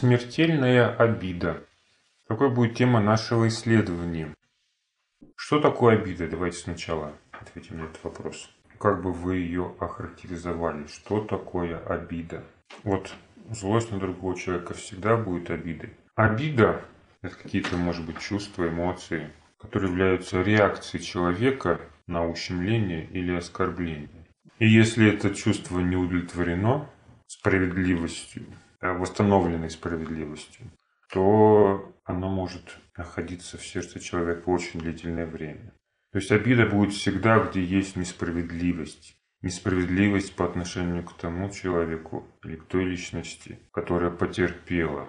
Смертельная обида. Такой будет тема нашего исследования. Что такое обида? Давайте сначала ответим на этот вопрос. Как бы вы ее охарактеризовали? Что такое обида? Вот злость на другого человека всегда будет обидой. Обида – это какие-то, может быть, чувства, эмоции, которые являются реакцией человека на ущемление или оскорбление. И если это чувство не удовлетворено справедливостью, восстановленной справедливостью, то оно может находиться в сердце человека очень длительное время. То есть обида будет всегда, где есть несправедливость. Несправедливость по отношению к тому человеку или к той личности, которая потерпела.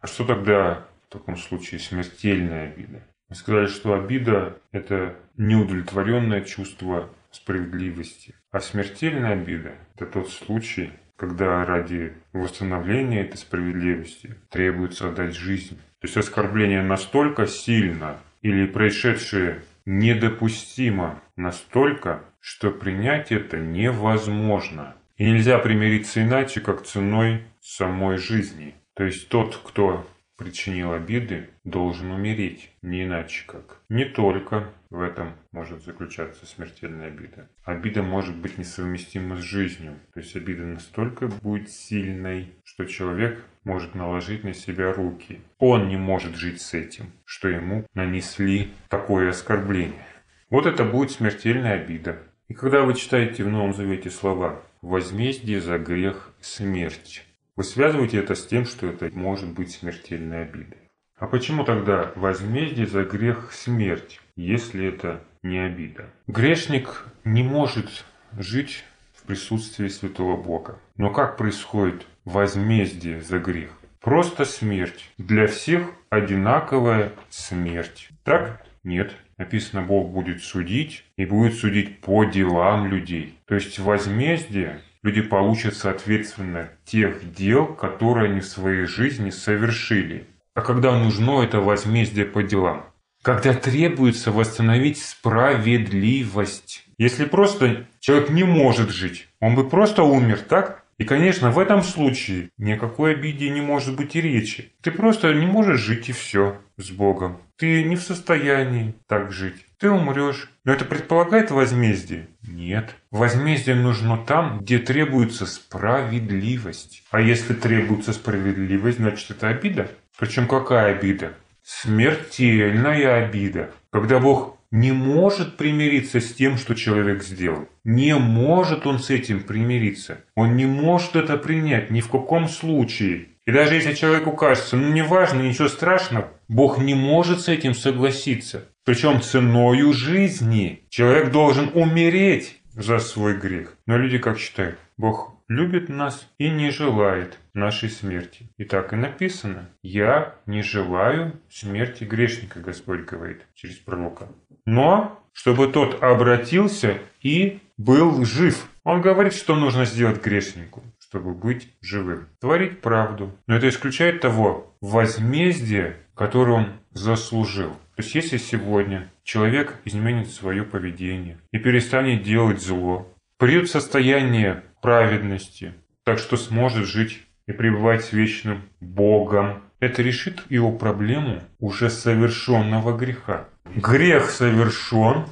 А что тогда в таком случае смертельная обида? Мы сказали, что обида – это неудовлетворенное чувство справедливости. А смертельная обида – это тот случай, когда ради восстановления этой справедливости требуется отдать жизнь. То есть оскорбление настолько сильно или происшедшее недопустимо настолько, что принять это невозможно. И нельзя примириться иначе, как ценой самой жизни. То есть тот, кто причинил обиды, должен умереть, не иначе как. Не только в этом может заключаться смертельная обида. Обида может быть несовместима с жизнью. То есть обида настолько будет сильной, что человек может наложить на себя руки. Он не может жить с этим, что ему нанесли такое оскорбление. Вот это будет смертельная обида. И когда вы читаете в Новом Завете слова «возмездие за грех – смерть», вы связываете это с тем, что это может быть смертельной обидой. А почему тогда возмездие за грех смерть, если это не обида? Грешник не может жить в присутствии святого Бога. Но как происходит возмездие за грех? Просто смерть. Для всех одинаковая смерть. Так? Нет. Написано, Бог будет судить и будет судить по делам людей. То есть возмездие люди получат соответственно тех дел, которые они в своей жизни совершили. А когда нужно это возмездие по делам? Когда требуется восстановить справедливость. Если просто человек не может жить, он бы просто умер, так? И, конечно, в этом случае ни о какой обиде не может быть и речи. Ты просто не можешь жить и все с Богом. Ты не в состоянии так жить. Ты умрешь. Но это предполагает возмездие? Нет. Возмездие нужно там, где требуется справедливость. А если требуется справедливость, значит это обида. Причем какая обида? Смертельная обида. Когда Бог не может примириться с тем, что человек сделал. Не может он с этим примириться. Он не может это принять ни в каком случае. И даже если человеку кажется, ну неважно, ничего страшного, Бог не может с этим согласиться. Причем ценою жизни. Человек должен умереть за свой грех. Но люди как считают? Бог любит нас и не желает нашей смерти. И так и написано. «Я не желаю смерти грешника», Господь говорит через пророка. Но чтобы тот обратился и был жив. Он говорит, что нужно сделать грешнику, чтобы быть живым. Творить правду. Но это исключает того возмездия, которое он заслужил. То есть если сегодня человек изменит свое поведение и перестанет делать зло, придет в состояние праведности, так что сможет жить и пребывать с вечным Богом. Это решит его проблему уже совершенного греха. Грех совершен,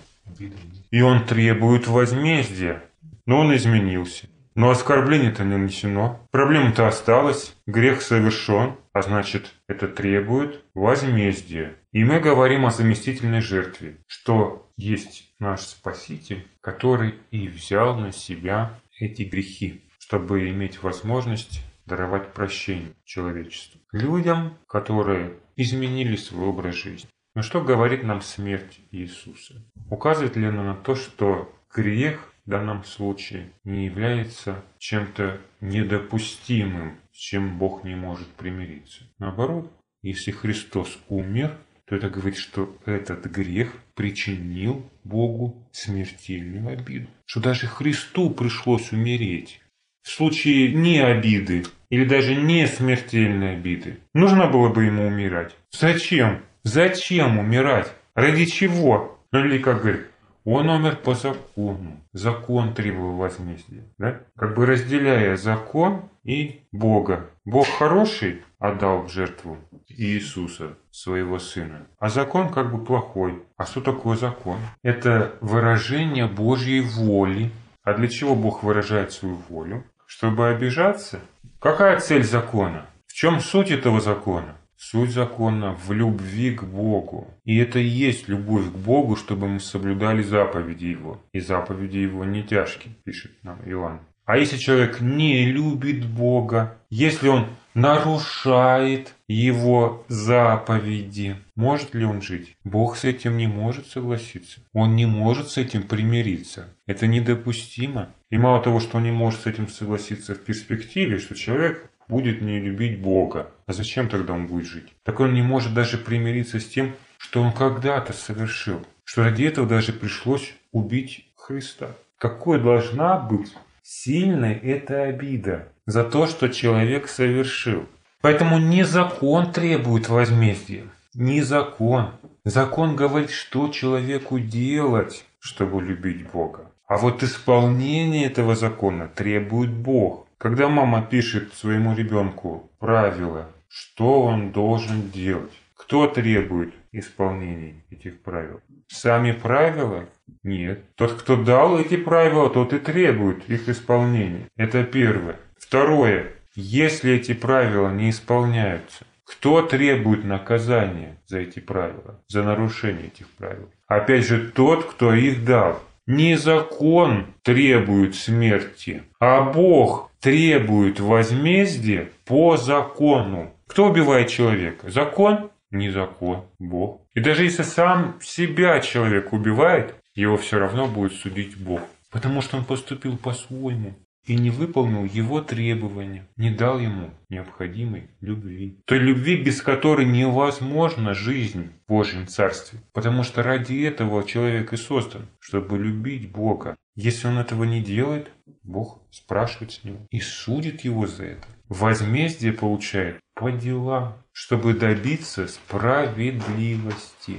и он требует возмездия. Но он изменился. Но оскорбление-то не нанесено. Проблема-то осталась. Грех совершен, а значит, это требует возмездия. И мы говорим о заместительной жертве, что есть наш Спаситель, который и взял на себя эти грехи, чтобы иметь возможность даровать прощение человечеству. Людям, которые изменили свой образ жизни. Но что говорит нам смерть Иисуса? Указывает ли она на то, что грех в данном случае не является чем-то недопустимым, с чем Бог не может примириться? Наоборот, если Христос умер, то это говорит, что этот грех причинил Богу смертельную обиду. Что даже Христу пришлось умереть. В случае не обиды или даже не смертельной обиды, нужно было бы ему умирать. Зачем? Зачем умирать? Ради чего? Ну или как говорит, он умер по закону. Закон требовал возмездия. Да? Как бы разделяя закон и Бога. Бог хороший, отдал в жертву Иисуса, своего Сына. А закон как бы плохой. А что такое закон? Это выражение Божьей воли. А для чего Бог выражает свою волю? Чтобы обижаться? Какая цель закона? В чем суть этого закона? Суть закона в любви к Богу. И это и есть любовь к Богу, чтобы мы соблюдали заповеди Его. И заповеди Его не тяжкие, пишет нам Иоанн. А если человек не любит Бога, если он нарушает его заповеди, может ли он жить? Бог с этим не может согласиться. Он не может с этим примириться. Это недопустимо. И мало того, что он не может с этим согласиться в перспективе, что человек будет не любить Бога. А зачем тогда он будет жить? Так он не может даже примириться с тем, что он когда-то совершил. Что ради этого даже пришлось убить Христа. Какой должна быть сильной эта обида за то, что человек совершил. Поэтому не закон требует возмездия. Не закон. Закон говорит, что человеку делать, чтобы любить Бога. А вот исполнение этого закона требует Бог. Когда мама пишет своему ребенку правила, что он должен делать, кто требует исполнения этих правил? Сами правила? Нет. Тот, кто дал эти правила, тот и требует их исполнения. Это первое. Второе. Если эти правила не исполняются, кто требует наказания за эти правила, за нарушение этих правил? Опять же, тот, кто их дал. Не закон требует смерти, а Бог требует возмездия по закону. Кто убивает человека? Закон? Не закон, Бог. И даже если сам себя человек убивает, его все равно будет судить Бог. Потому что он поступил по-своему и не выполнил его требования, не дал ему необходимой любви. Той любви, без которой невозможна жизнь в Божьем Царстве. Потому что ради этого человек и создан, чтобы любить Бога. Если он этого не делает, Бог спрашивает с него и судит его за это. Возмездие получает по делам, чтобы добиться справедливости.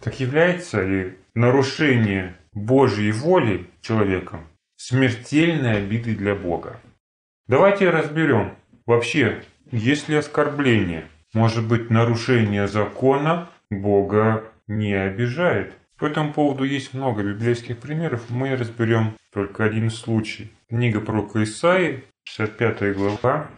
Так является ли нарушение Божьей воли человеком смертельной обидой для Бога? Давайте разберем, вообще, есть ли оскорбление? Может быть, нарушение закона Бога не обижает? По этому поводу есть много библейских примеров, мы разберем только один случай. Книга пророка Исаии, 65 глава,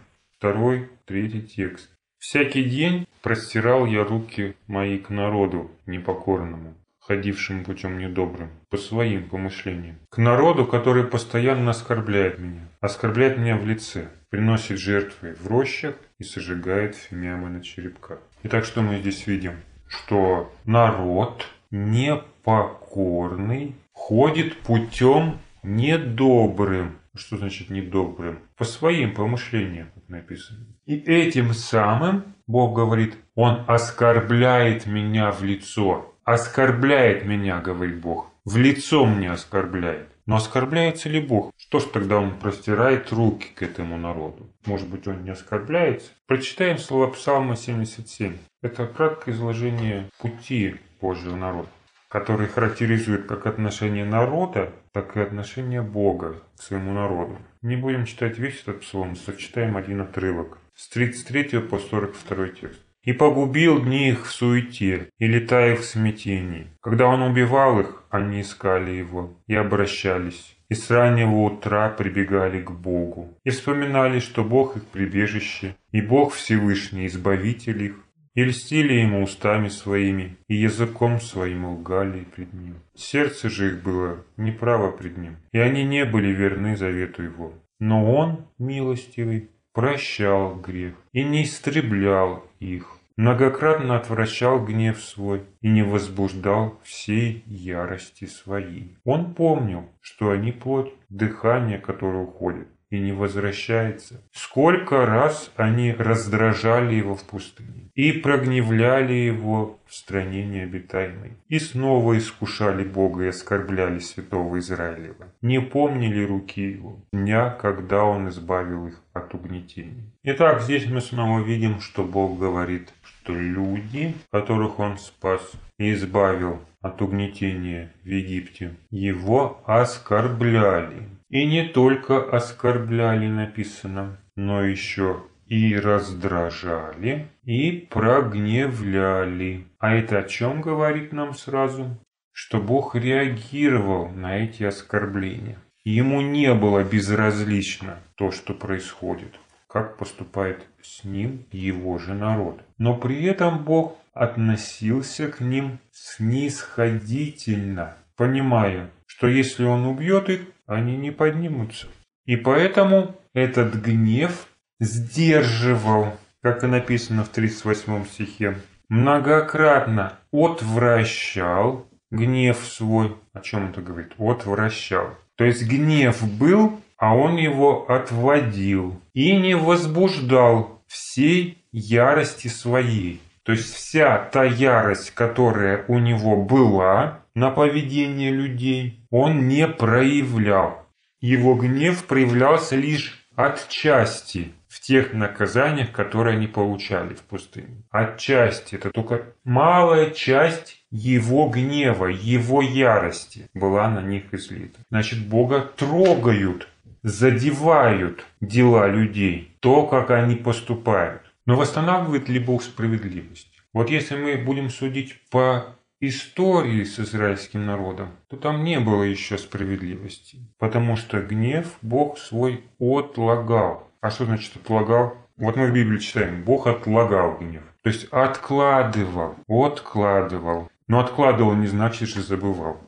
2-3 текст. Всякий день простирал я руки мои к народу непокорному, ходившему путем недобрым, по своим помышлениям. К народу, который постоянно оскорбляет меня, оскорбляет меня в лице, приносит жертвы в рощах и сожигает фимиамы на черепках. Итак, что мы здесь видим? Что народ непокорный ходит путем недобрым, что значит недобрым? По своим помышлениям, как написано. И этим самым, Бог говорит, Он оскорбляет меня в лицо. Оскорбляет меня, говорит Бог. В лицо мне оскорбляет. Но оскорбляется ли Бог? Что ж тогда Он простирает руки к этому народу? Может быть, Он не оскорбляется? Прочитаем слова Псалма 77. Это краткое изложение пути Божьего народа который характеризует как отношение народа, так и отношение Бога к своему народу. Не будем читать весь этот псалом, сочетаем один отрывок. С 33 по 42 текст. «И погубил дни их в суете, и летая в смятении. Когда он убивал их, они искали его и обращались, и с раннего утра прибегали к Богу, и вспоминали, что Бог их прибежище, и Бог Всевышний, Избавитель их, и льстили ему устами своими, и языком своим лгали пред ним. Сердце же их было неправо пред ним, и они не были верны завету его. Но он, милостивый, прощал грех и не истреблял их, многократно отвращал гнев свой и не возбуждал всей ярости своей. Он помнил, что они плоть, дыхание, которое уходит, и не возвращается. Сколько раз они раздражали его в пустыне и прогневляли его в стране необитаемой. И снова искушали Бога и оскорбляли святого Израилева. Не помнили руки его, дня, когда он избавил их от угнетений. Итак, здесь мы снова видим, что Бог говорит, что люди, которых он спас и избавил от угнетения в Египте, его оскорбляли. И не только оскорбляли написано, но еще и раздражали, и прогневляли. А это о чем говорит нам сразу? Что Бог реагировал на эти оскорбления. Ему не было безразлично то, что происходит, как поступает с ним его же народ. Но при этом Бог относился к ним снисходительно, понимая, что если он убьет их, они не поднимутся. И поэтому этот гнев сдерживал, как и написано в 38 стихе, многократно отвращал гнев свой. О чем это говорит? Отвращал. То есть гнев был, а он его отводил и не возбуждал всей ярости своей. То есть вся та ярость, которая у него была на поведение людей, он не проявлял. Его гнев проявлялся лишь отчасти в тех наказаниях, которые они получали в пустыне. Отчасти. Это только малая часть его гнева, его ярости была на них излита. Значит, Бога трогают, задевают дела людей, то, как они поступают. Но восстанавливает ли Бог справедливость? Вот если мы будем судить по истории с израильским народом, то там не было еще справедливости. Потому что гнев Бог свой отлагал. А что значит отлагал? Вот мы в Библии читаем, Бог отлагал гнев. То есть откладывал, откладывал. Но откладывал не значит, что забывал.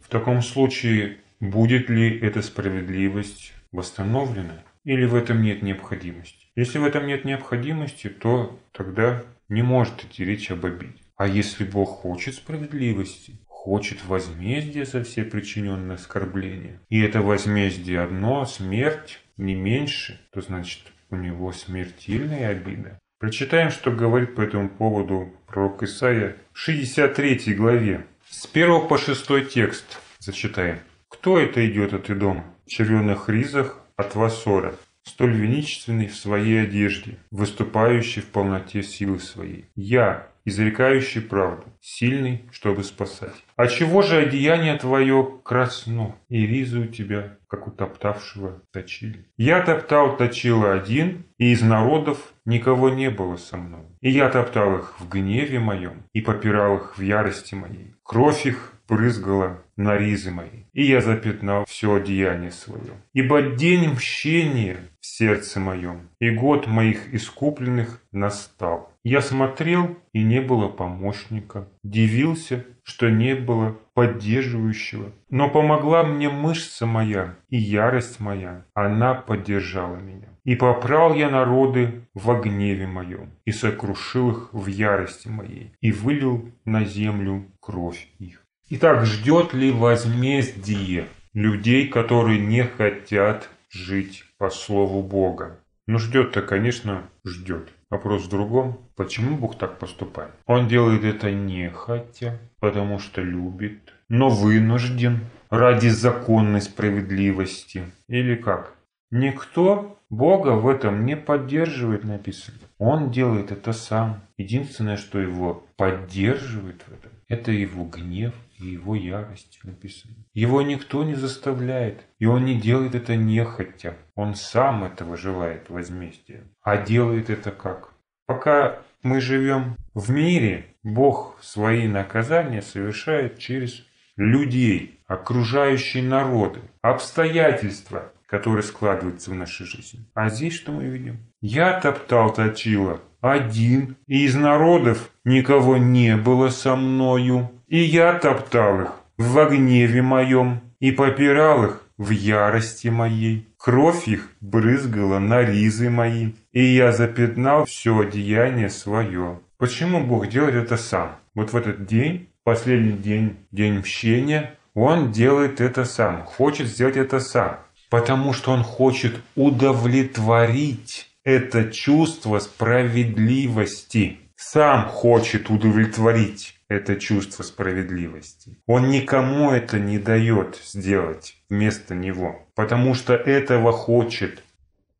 В таком случае, будет ли эта справедливость восстановлена? Или в этом нет необходимости? Если в этом нет необходимости, то тогда не может идти речь об обиде. А если Бог хочет справедливости, хочет возмездия за все причиненные оскорбления, и это возмездие одно, смерть, не меньше, то значит у него смертельная обида. Прочитаем, что говорит по этому поводу пророк Исаия в 63 главе. С 1 по 6 текст зачитаем. «Кто это идет от Идома? В червленых ризах от Васора, столь величественный в своей одежде, выступающий в полноте силы своей. Я, изрекающий правду, сильный, чтобы спасать. А чего же одеяние твое красно, и ризы у тебя, как у топтавшего точили? Я топтал точила один, и из народов никого не было со мной. И я топтал их в гневе моем, и попирал их в ярости моей. Кровь их брызгала на ризы мои, и я запятнал все одеяние свое. Ибо день мщения в сердце моем, и год моих искупленных настал. Я смотрел, и не было помощника, дивился, что не было поддерживающего. Но помогла мне мышца моя и ярость моя, она поддержала меня. И попрал я народы во гневе моем, и сокрушил их в ярости моей, и вылил на землю кровь их. Итак, ждет ли возмездие людей, которые не хотят жить по слову Бога? Ну, ждет-то, конечно, ждет. Вопрос в другом. Почему Бог так поступает? Он делает это не хотя, потому что любит, но вынужден ради законной справедливости. Или как? Никто Бога в этом не поддерживает, написано. Он делает это сам. Единственное, что его поддерживает в этом, это его гнев и его ярость написано. Его никто не заставляет, и он не делает это нехотя. Он сам этого желает возмездия. А делает это как? Пока мы живем в мире, Бог свои наказания совершает через людей, окружающие народы, обстоятельства, которые складываются в нашей жизни. А здесь что мы видим? Я топтал точила один, и из народов никого не было со мною. И я топтал их в гневе моем и попирал их в ярости моей. Кровь их брызгала на ризы мои, и я запятнал все одеяние свое. Почему Бог делает это сам? Вот в этот день, последний день, день мщения, Он делает это сам, хочет сделать это сам. Потому что Он хочет удовлетворить это чувство справедливости. Сам хочет удовлетворить это чувство справедливости. Он никому это не дает сделать вместо него, потому что этого хочет.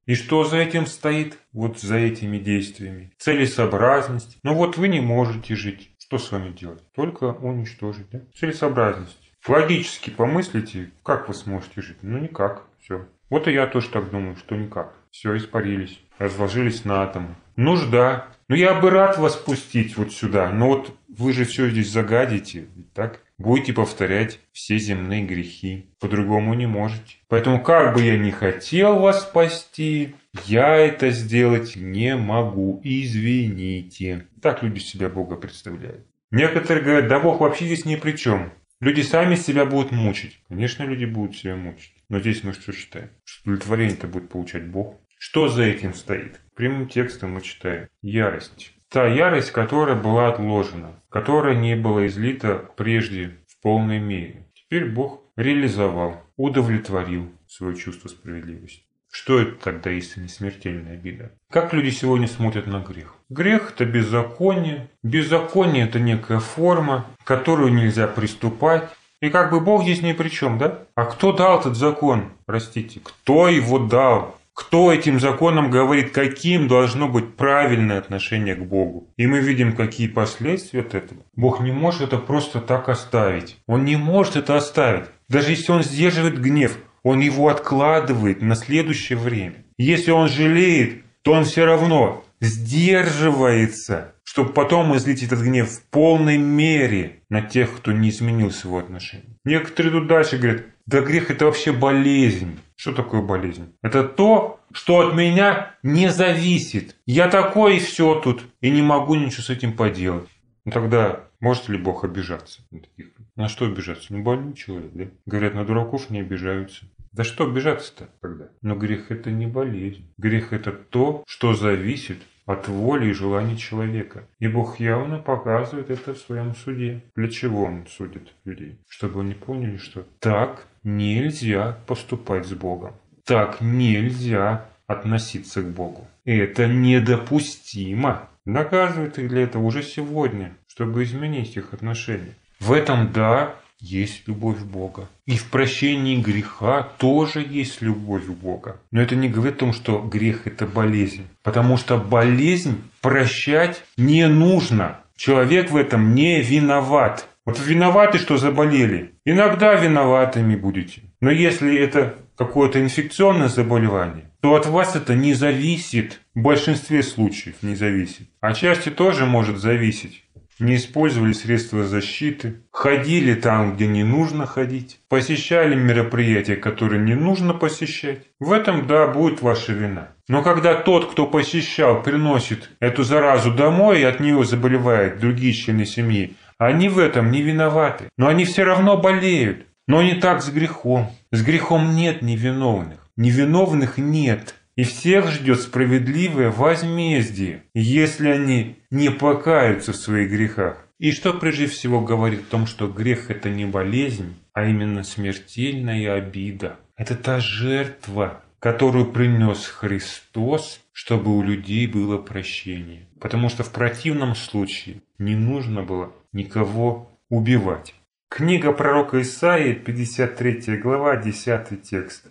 И что за этим стоит? Вот за этими действиями. Целесообразность. Ну вот вы не можете жить. Что с вами делать? Только уничтожить. Да? Целесообразность. Логически помыслите, как вы сможете жить. Ну никак. Все. Вот и я тоже так думаю, что никак. Все, испарились, разложились на атомы. Нужда. Ну я бы рад вас пустить вот сюда, но вот вы же все здесь загадите, так? Будете повторять все земные грехи. По-другому не можете. Поэтому как бы я ни хотел вас спасти, я это сделать не могу. Извините. Так люди себя Бога представляют. Некоторые говорят, да Бог вообще здесь ни при чем. Люди сами себя будут мучить. Конечно, люди будут себя мучить. Но здесь мы что считаем? Что удовлетворение-то будет получать Бог. Что за этим стоит? Прямым текстом мы читаем. Ярость. Та ярость, которая была отложена, которая не была излита прежде в полной мере. Теперь Бог реализовал, удовлетворил свое чувство справедливости. Что это тогда, если не смертельная обида? Как люди сегодня смотрят на грех? Грех – это беззаконие. Беззаконие – это некая форма, которую нельзя приступать. И как бы Бог здесь ни при чем, да? А кто дал этот закон? Простите, кто его дал? Кто этим законом говорит, каким должно быть правильное отношение к Богу? И мы видим, какие последствия от этого. Бог не может это просто так оставить. Он не может это оставить. Даже если он сдерживает гнев, он его откладывает на следующее время. Если он жалеет, то он все равно сдерживается, чтобы потом излить этот гнев в полной мере на тех, кто не изменил своего отношения. Некоторые тут дальше говорят, да грех это вообще болезнь. Что такое болезнь? Это то, что от меня не зависит. Я такой и все тут, и не могу ничего с этим поделать. Ну тогда может ли Бог обижаться на таких? На что обижаться? Ну больной человек, да? Говорят, на дураков не обижаются. Да что обижаться-то тогда? Но грех это не болезнь. Грех это то, что зависит от воли и желаний человека. И Бог явно показывает это в своем суде. Для чего Он судит людей? Чтобы они поняли, что так нельзя поступать с Богом. Так нельзя относиться к Богу. Это недопустимо. Наказывает их для этого уже сегодня, чтобы изменить их отношения. В этом, да, есть любовь Бога. И в прощении греха тоже есть любовь Бога. Но это не говорит о том, что грех – это болезнь. Потому что болезнь прощать не нужно. Человек в этом не виноват. Вот виноваты, что заболели. Иногда виноватыми будете. Но если это какое-то инфекционное заболевание, то от вас это не зависит. В большинстве случаев не зависит. А части тоже может зависеть не использовали средства защиты, ходили там, где не нужно ходить, посещали мероприятия, которые не нужно посещать. В этом, да, будет ваша вина. Но когда тот, кто посещал, приносит эту заразу домой и от нее заболевают другие члены семьи, они в этом не виноваты. Но они все равно болеют. Но не так с грехом. С грехом нет невиновных. Невиновных нет. И всех ждет справедливое возмездие, если они не покаются в своих грехах. И что прежде всего говорит о том, что грех это не болезнь, а именно смертельная обида. Это та жертва, которую принес Христос, чтобы у людей было прощение. Потому что в противном случае не нужно было никого убивать. Книга пророка Исаии, 53 глава, 10 текст.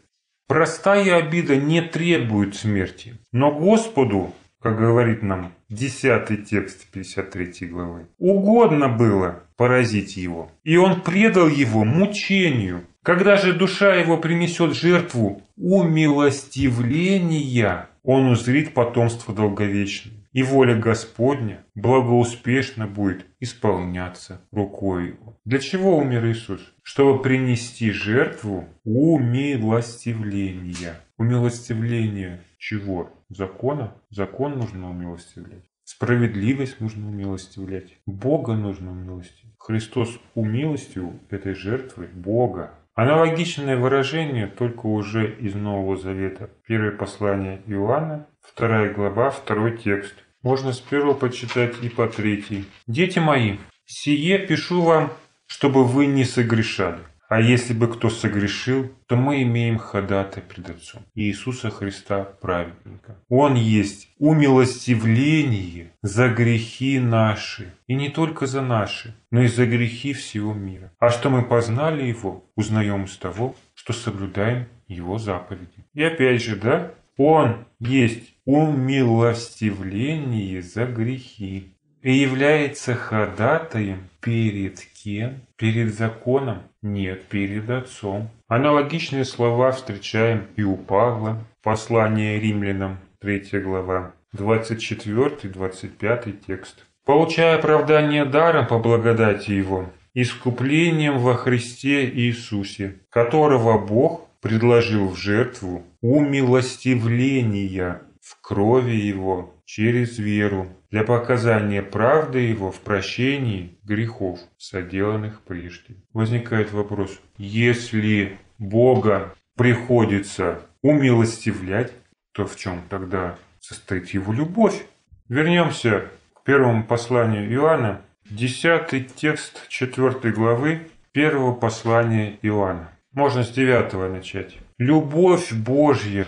Простая обида не требует смерти, но Господу, как говорит нам 10 текст 53 главы, угодно было поразить его, и он предал его мучению. Когда же душа его принесет жертву умилостивления, он узрит потомство долговечное и воля Господня благоуспешно будет исполняться рукой Его. Для чего умер Иисус? Чтобы принести жертву умилостивления. Умилостивление чего? Закона? Закон нужно умилостивлять. Справедливость нужно умилостивлять. Бога нужно умилостивлять. Христос умилостивил этой жертвой Бога. Аналогичное выражение только уже из Нового Завета. Первое послание Иоанна, вторая глава, второй текст. Можно с первого почитать и по третий. «Дети мои, сие пишу вам, чтобы вы не согрешали. А если бы кто согрешил, то мы имеем ходатай пред Отцом, Иисуса Христа праведника. Он есть умилостивление за грехи наши, и не только за наши, но и за грехи всего мира. А что мы познали Его, узнаем из того, что соблюдаем Его заповеди. И опять же, да, Он есть умилостивление за грехи и является ходатаем перед кем? Перед законом? Нет, перед Отцом. Аналогичные слова встречаем и у Павла. Послание римлянам, 3 глава, 24-25 текст. «Получая оправдание даром по благодати Его, искуплением во Христе Иисусе, которого Бог предложил в жертву умилостивления в крови Его через веру для показания правды Его в прощении грехов, соделанных прежде. Возникает вопрос, если Бога приходится умилостивлять, то в чем тогда состоит Его любовь? Вернемся к первому посланию Иоанна, десятый текст четвертой главы первого послания Иоанна. Можно с девятого начать. Любовь Божья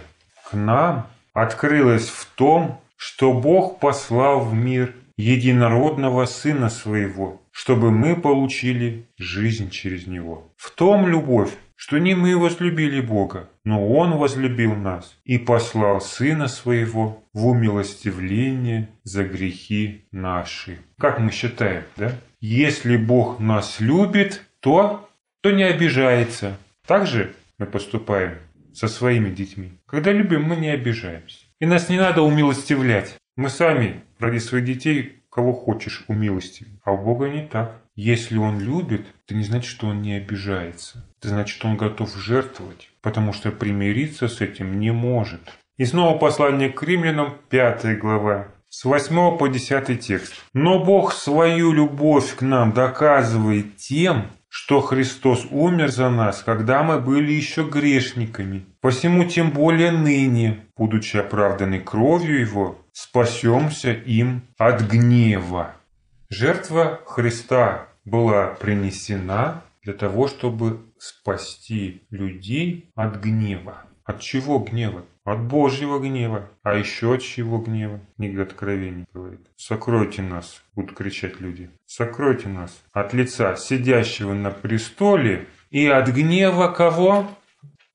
к нам открылась в том, что Бог послал в мир единородного Сына Своего, чтобы мы получили жизнь через Него. В том любовь, что не мы возлюбили Бога, но Он возлюбил нас и послал Сына Своего в умилостивление за грехи наши. Как мы считаем, да? Если Бог нас любит, то, то не обижается. Так же мы поступаем со своими детьми. Когда любим, мы не обижаемся. И нас не надо умилостивлять. Мы сами ради своих детей кого хочешь умилостивим. А у Бога не так. Если Он любит, это не значит, что Он не обижается. Это значит, что Он готов жертвовать, потому что примириться с этим не может. И снова послание к римлянам, 5 глава, с 8 по 10 текст. «Но Бог свою любовь к нам доказывает тем, что Христос умер за нас, когда мы были еще грешниками. Посему тем более ныне, будучи оправданы кровью Его, спасемся им от гнева. Жертва Христа была принесена для того, чтобы спасти людей от гнева. От чего гнева? От Божьего гнева. А еще от чего гнева? Книга Откровений говорит. Сокройте нас, будут кричать люди. Сокройте нас от лица сидящего на престоле и от гнева кого?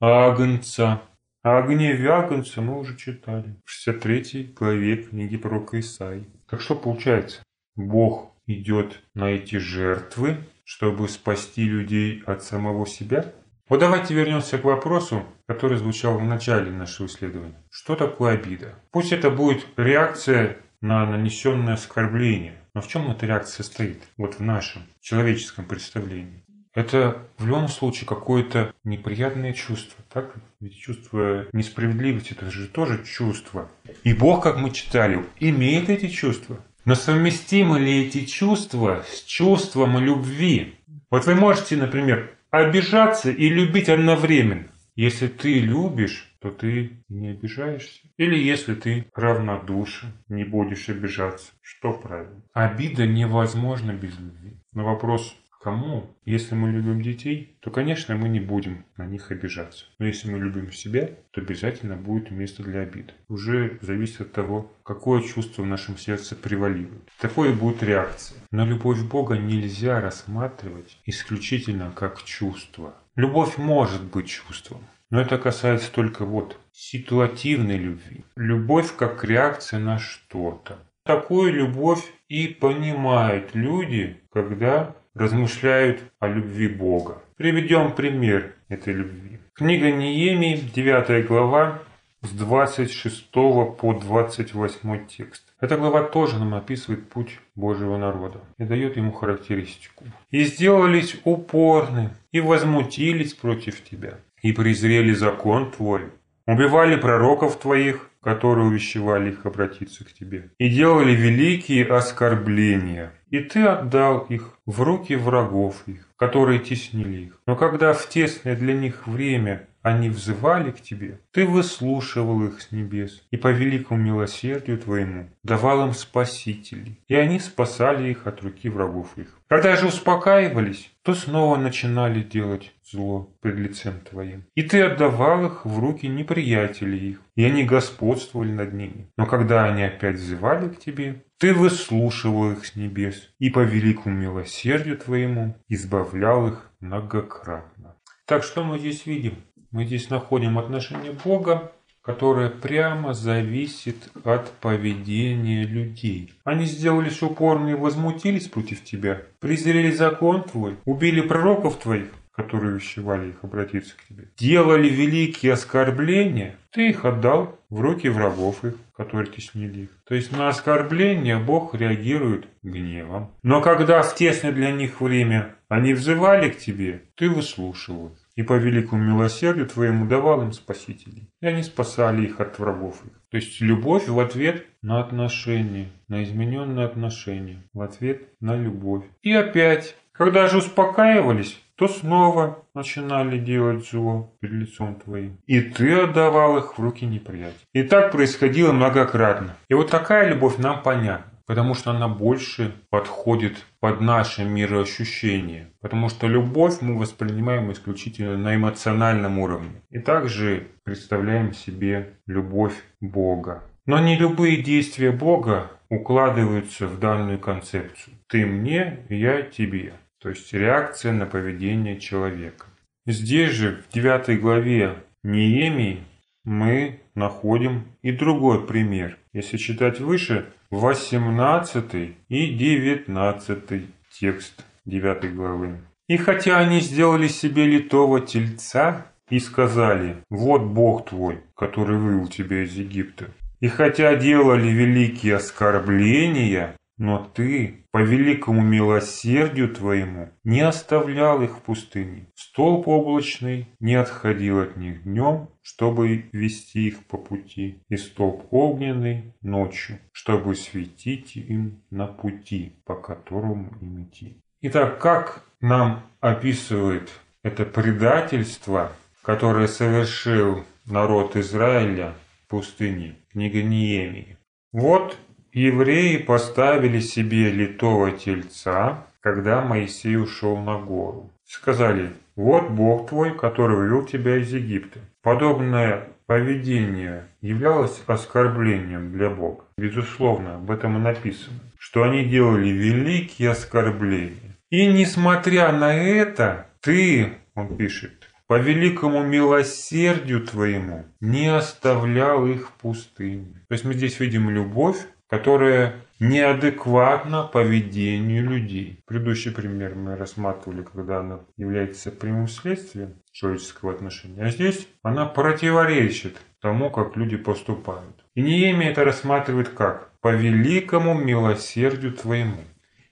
Агнца. А о гневе Агнца мы уже читали в 63 главе книги пророка Исаи. Так что получается? Бог идет на эти жертвы, чтобы спасти людей от самого себя? Вот давайте вернемся к вопросу, который звучал в начале нашего исследования. Что такое обида? Пусть это будет реакция на нанесенное оскорбление. Но в чем эта реакция состоит? Вот в нашем человеческом представлении. Это в любом случае какое-то неприятное чувство, так? Ведь чувство несправедливости – это же тоже чувство. И Бог, как мы читали, имеет эти чувства. Но совместимы ли эти чувства с чувством любви? Вот вы можете, например, обижаться и любить одновременно. Если ты любишь, то ты не обижаешься. Или если ты равнодушен, не будешь обижаться. Что правильно? Обида невозможна без любви. Но вопрос, кому? Если мы любим детей, то, конечно, мы не будем на них обижаться. Но если мы любим себя, то обязательно будет место для обид. Уже зависит от того, какое чувство в нашем сердце превалирует. Такой будет реакция. Но любовь Бога нельзя рассматривать исключительно как чувство. Любовь может быть чувством. Но это касается только вот ситуативной любви. Любовь как реакция на что-то. Такую любовь и понимают люди, когда размышляют о любви Бога. Приведем пример этой любви. Книга Неемии, 9 глава, с 26 по 28 текст. Эта глава тоже нам описывает путь Божьего народа и дает ему характеристику. «И сделались упорны, и возмутились против тебя, и презрели закон твой, убивали пророков твоих, которые увещевали их обратиться к тебе, и делали великие оскорбления, и ты отдал их в руки врагов их, которые теснили их. Но когда в тесное для них время они взывали к тебе, ты выслушивал их с небес и по великому милосердию твоему давал им спасителей, и они спасали их от руки врагов их. Когда же успокаивались, то снова начинали делать зло пред лицем твоим. И ты отдавал их в руки неприятелей их, и они господствовали над ними. Но когда они опять взывали к тебе, ты выслушивал их с небес, и по великому милосердию твоему избавлял их многократно. Так что мы здесь видим? Мы здесь находим отношение Бога, которое прямо зависит от поведения людей. Они сделались упорно и возмутились против тебя, презрели закон твой, убили пророков твоих, которые увещевали их обратиться к тебе, делали великие оскорбления, ты их отдал в руки врагов их, которые теснили их. То есть на оскорбление Бог реагирует гневом. Но когда в тесное для них время они взывали к тебе, ты выслушивал. И по великому милосердию твоему давал им спасителей. И они спасали их от врагов их. То есть любовь в ответ на отношения, на измененные отношения, в ответ на любовь. И опять, когда же успокаивались, то снова начинали делать зло перед лицом твоим. И ты отдавал их в руки неприятеля. И так происходило многократно. И вот такая любовь нам понятна потому что она больше подходит под наше мироощущение. Потому что любовь мы воспринимаем исключительно на эмоциональном уровне. И также представляем себе любовь Бога. Но не любые действия Бога укладываются в данную концепцию. Ты мне, я тебе. То есть реакция на поведение человека. Здесь же, в 9 главе Неемии, мы находим и другой пример. Если читать выше, 18 и 19 текст 9 главы. «И хотя они сделали себе литого тельца и сказали, вот Бог твой, который вывел тебя из Египта, и хотя делали великие оскорбления, но ты, по великому милосердию твоему, не оставлял их в пустыне. Столб облачный не отходил от них днем, чтобы вести их по пути, и столб огненный ночью, чтобы светить им на пути, по которому им идти. Итак, как нам описывает это предательство, которое совершил народ Израиля в пустыне, книга Неемии. Вот Евреи поставили себе литого тельца, когда Моисей ушел на гору. Сказали, вот Бог твой, который вывел тебя из Египта. Подобное поведение являлось оскорблением для Бога. Безусловно, об этом и написано, что они делали великие оскорбления. И несмотря на это, ты, он пишет, по великому милосердию твоему не оставлял их в пустыне. То есть мы здесь видим любовь, которая неадекватна поведению людей. Предыдущий пример мы рассматривали, когда она является прямым следствием человеческого отношения. А здесь она противоречит тому, как люди поступают. И Неемия это рассматривает как? По великому милосердию твоему.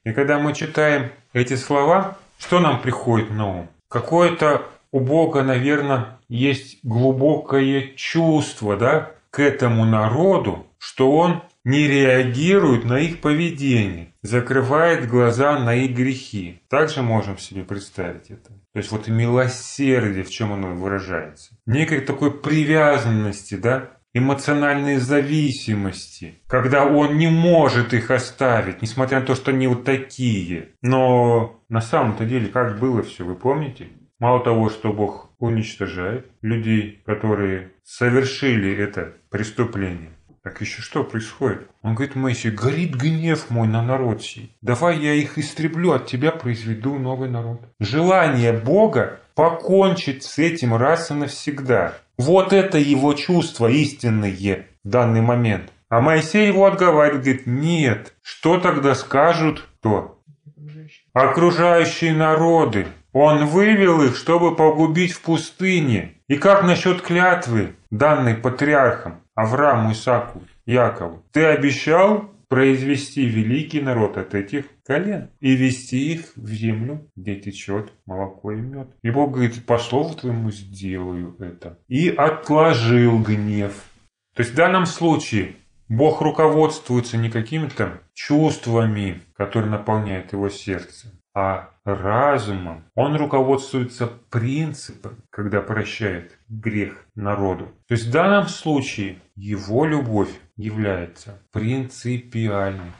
И когда мы читаем эти слова, что нам приходит на ум? Какое-то у Бога, наверное, есть глубокое чувство да, к этому народу, что Он не реагирует на их поведение, закрывает глаза на их грехи. Также можем себе представить это. То есть вот милосердие, в чем оно выражается. Некой такой привязанности, да, эмоциональной зависимости, когда он не может их оставить, несмотря на то, что они вот такие. Но на самом-то деле как было все, вы помните? Мало того, что Бог уничтожает людей, которые совершили это преступление, так еще что происходит? Он говорит, Моисей, горит гнев мой на народ сей. Давай я их истреблю, от тебя произведу новый народ. Желание Бога покончить с этим раз и навсегда. Вот это его чувство истинное в данный момент. А Моисей его отговаривает, говорит, нет, что тогда скажут кто? Окружающие народы. Он вывел их, чтобы погубить в пустыне. И как насчет клятвы, данной патриархом? Аврааму, Исаку, Якову, ты обещал произвести великий народ от этих колен и вести их в землю, где течет молоко и мед. И Бог говорит, по слову твоему сделаю это. И отложил гнев. То есть в данном случае Бог руководствуется не какими-то чувствами, которые наполняют его сердце, а разумом. Он руководствуется принципом, когда прощает грех народу. То есть в данном случае его любовь является принципиальной.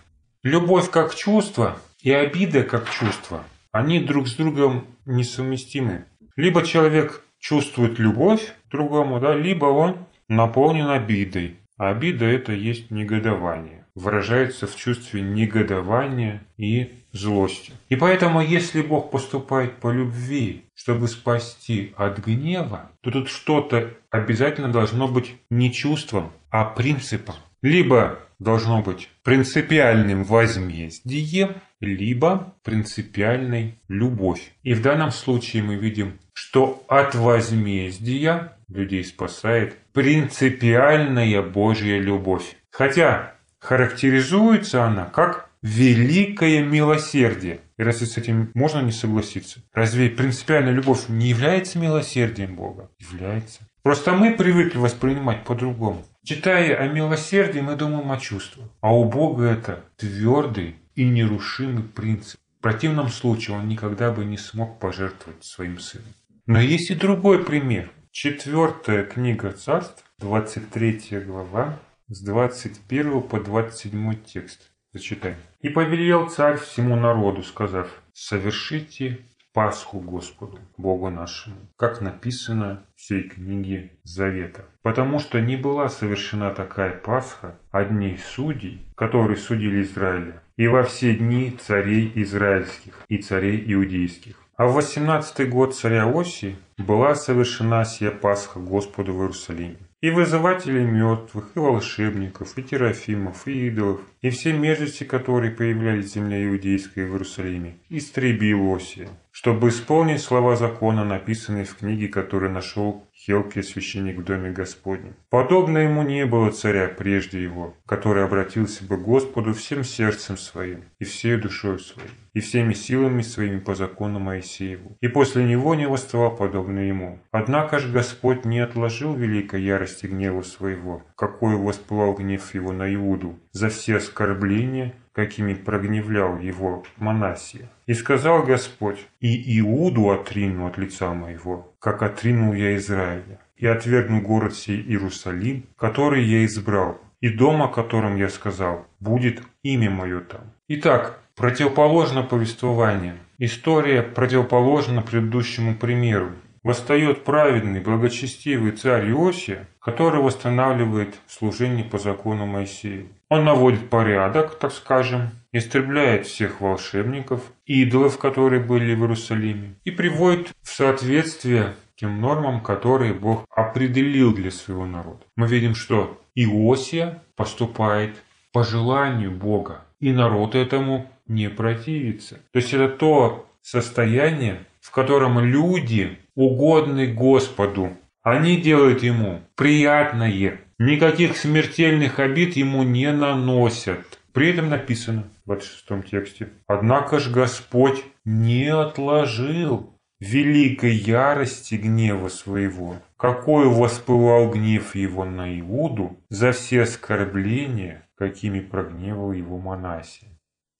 Любовь как чувство и обида как чувство, они друг с другом несовместимы. Либо человек чувствует любовь другому, да, либо он наполнен обидой. А обида это есть негодование выражается в чувстве негодования и злости. И поэтому, если Бог поступает по любви, чтобы спасти от гнева, то тут что-то обязательно должно быть не чувством, а принципом. Либо должно быть принципиальным возмездием, либо принципиальной любовь. И в данном случае мы видим, что от возмездия людей спасает принципиальная Божья любовь. Хотя характеризуется она как великое милосердие. И разве с этим можно не согласиться? Разве принципиальная любовь не является милосердием Бога? Является. Просто мы привыкли воспринимать по-другому. Читая о милосердии, мы думаем о чувствах. А у Бога это твердый и нерушимый принцип. В противном случае он никогда бы не смог пожертвовать своим сыном. Но есть и другой пример. Четвертая книга царств, 23 глава, с 21 по 27 текст. Зачитай. «И повелел царь всему народу, сказав, совершите Пасху Господу, Богу нашему, как написано в всей книге Завета. Потому что не была совершена такая Пасха одних судей, которые судили Израиля, и во все дни царей израильских и царей иудейских. А в восемнадцатый год царя Оси была совершена сия Пасха Господу в Иерусалиме и вызывателей мертвых, и волшебников, и терафимов, и идолов, и все мерзости, которые появлялись в земле иудейской в Иерусалиме, истребил Осия, чтобы исполнить слова закона, написанные в книге, которую нашел Хелкия, священник в доме Господнем. Подобно ему не было царя прежде его, который обратился бы к Господу всем сердцем своим и всей душой своей, и всеми силами своими по закону Моисееву. И после него не восставал подобно ему. Однако ж Господь не отложил великой ярости гнева своего, какой воспылал гнев его на Иуду, за все оскорбления, какими прогневлял его Манасия. И сказал Господь, и Иуду отрину от лица моего, как отринул я Израиля, и отвергну город сей Иерусалим, который я избрал, и дом, о котором я сказал, будет имя мое там. Итак, противоположно повествованию. История противоположна предыдущему примеру. Восстает праведный, благочестивый царь Иосия, который восстанавливает служение по закону Моисея. Он наводит порядок, так скажем, истребляет всех волшебников, идолов, которые были в Иерусалиме, и приводит в соответствие тем нормам, которые Бог определил для своего народа. Мы видим, что Иосия поступает по желанию Бога, и народ этому не противится. То есть это то состояние, в котором люди угодны Господу. Они делают ему приятное. Никаких смертельных обид ему не наносят. При этом написано в 26 тексте. Однако ж Господь не отложил великой ярости гнева своего, какой воспылал гнев его на Иуду за все оскорбления, какими прогневал его Манасия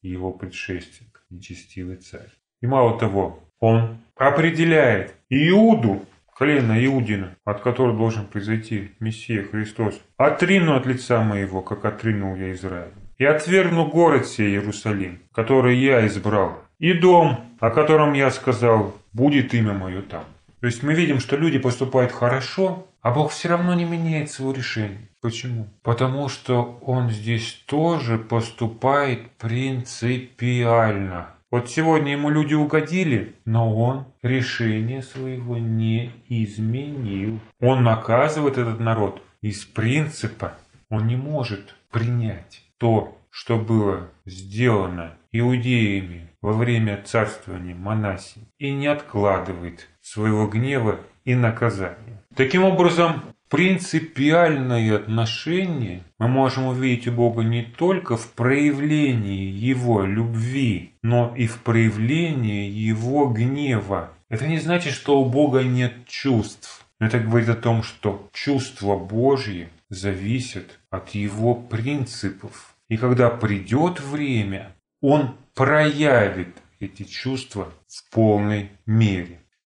его предшественник, нечестивый царь. И мало того, он определяет Иуду, колено Иудина, от которого должен произойти Мессия Христос, отрину от лица моего, как отринул я Израиль. И отвергну город сей Иерусалим, который я избрал, и дом, о котором я сказал, будет имя мое там. То есть мы видим, что люди поступают хорошо, а Бог все равно не меняет своего решения. Почему? Потому что Он здесь тоже поступает принципиально. Вот сегодня ему люди угодили, но он решение своего не изменил. Он наказывает этот народ из принципа. Он не может принять то, что было сделано иудеями во время царствования Манасии, и не откладывает своего гнева и наказания. Таким образом, принципиальное отношение мы можем увидеть у Бога не только в проявлении Его любви, но и в проявлении Его гнева. Это не значит, что у Бога нет чувств. Это говорит о том, что чувства Божьи зависят от Его принципов. И когда придет время, Он проявит эти чувства в полной мере.